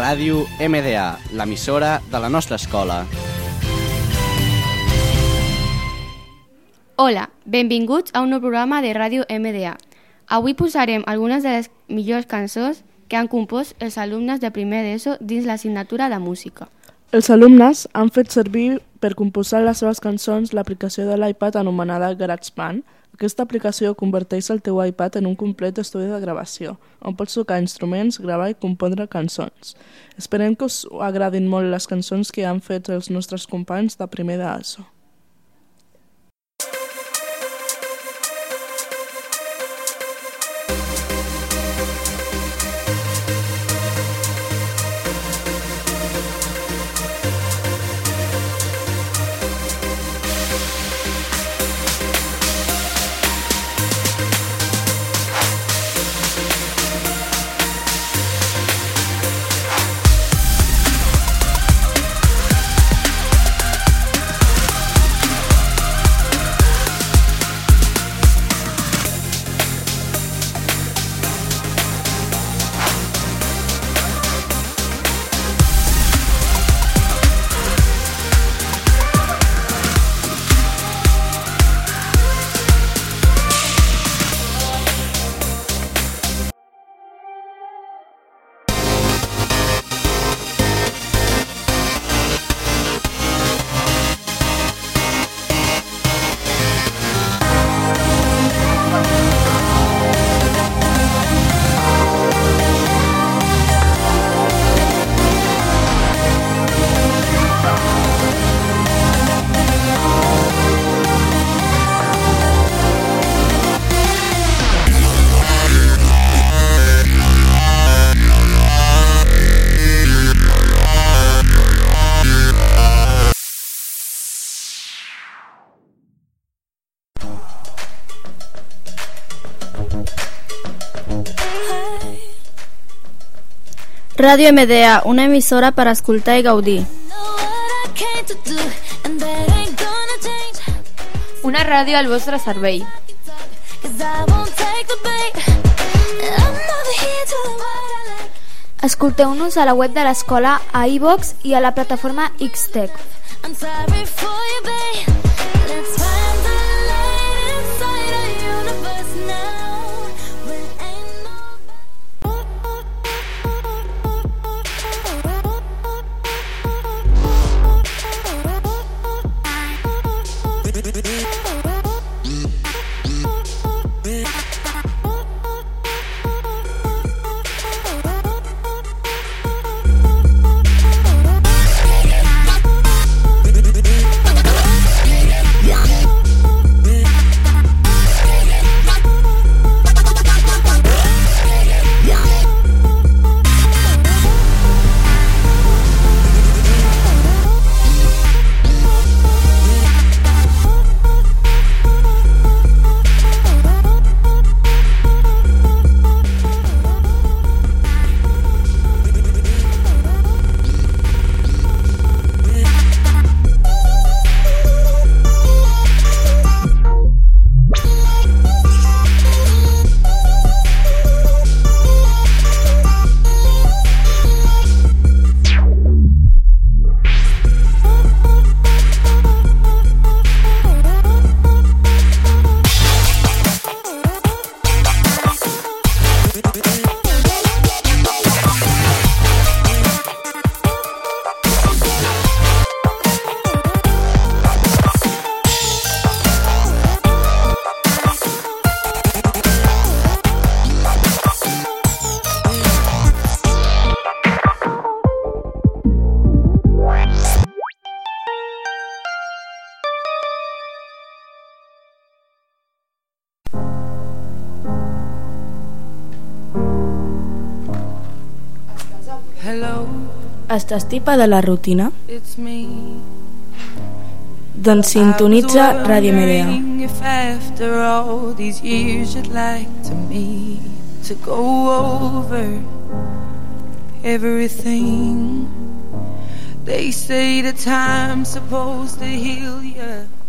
Ràdio MDA, l'emissora de la nostra escola. Hola, benvinguts a un nou programa de Ràdio MDA. Avui posarem algunes de les millors cançons que han compost els alumnes de primer d'ESO dins l'assignatura de música. Els alumnes han fet servir per composar les seves cançons l'aplicació de l'iPad anomenada GarageBand. Aquesta aplicació converteix el teu iPad en un complet estudi de gravació, on pots tocar instruments, gravar i compondre cançons. Esperem que us agradin molt les cançons que han fet els nostres companys de primer d'ESO. Ràdio MDA, una emissora per escoltar i gaudir. Una ràdio al vostre servei. Escolteu-nos a la web de l'escola, a iVox i a la plataforma Xtech. I'm sorry for you, babe. Estàs tipa de la rutina? Doncs sintonitza Ràdio Medea. To go over everything. They say the time's supposed to heal you.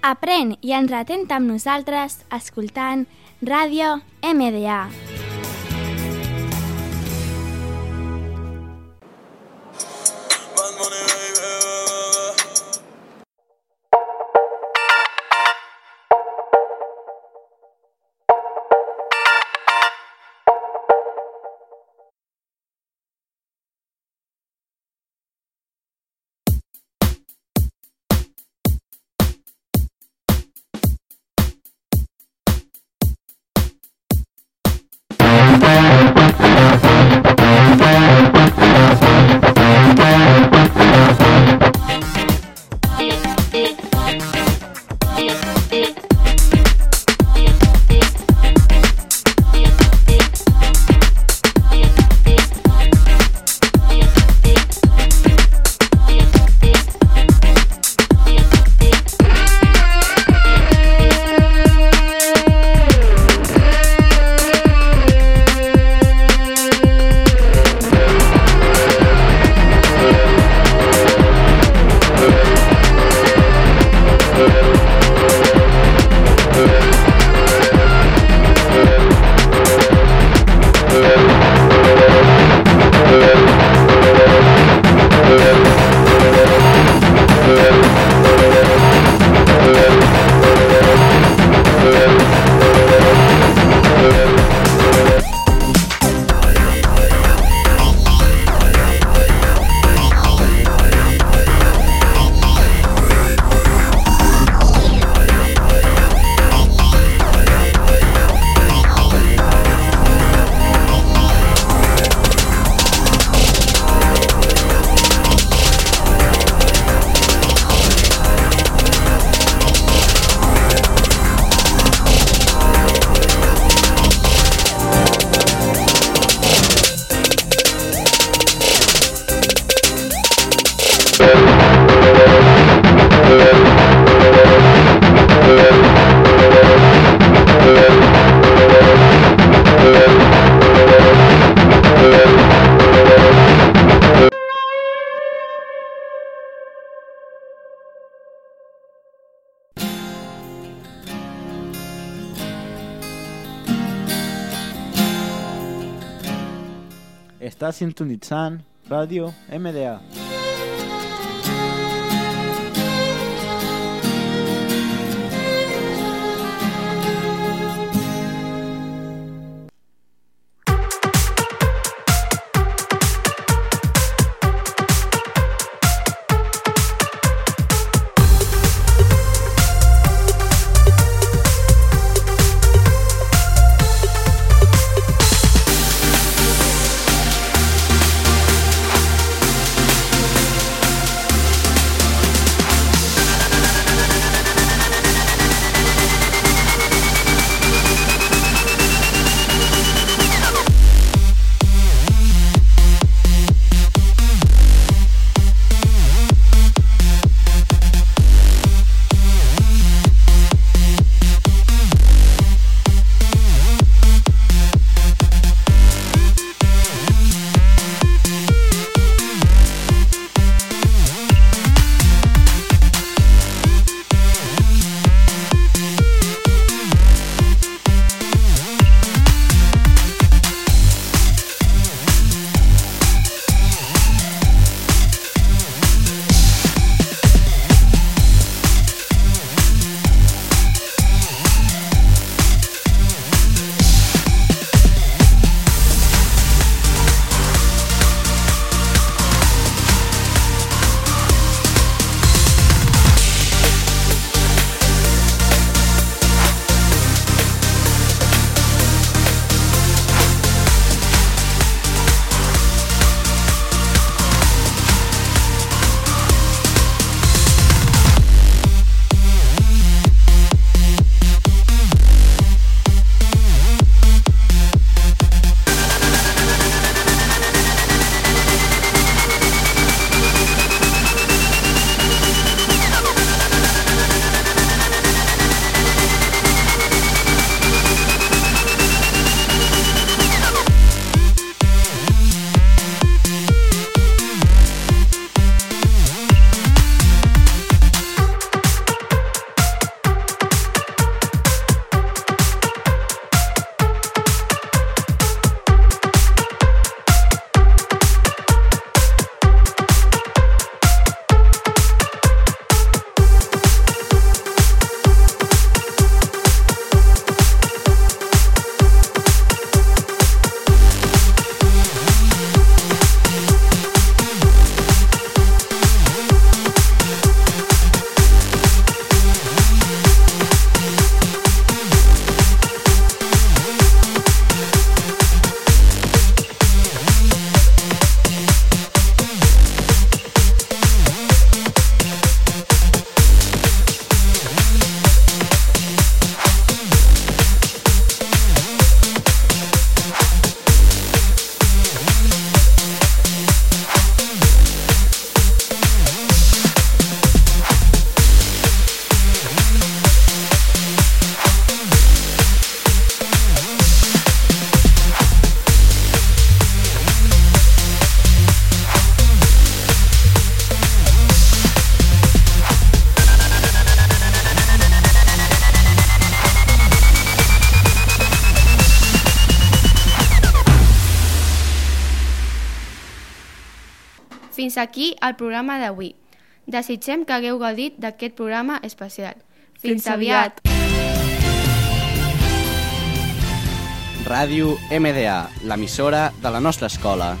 Aprèn i entretén amb nosaltres escoltant Ràdio MDA. Està sintonitzant Ràdio MDA. Fins aquí el programa d'avui. Desitgem que hagueu gaudit d'aquest programa especial. Fins, Fins aviat. aviat. Ràdio MDA, l'emissora de la nostra escola.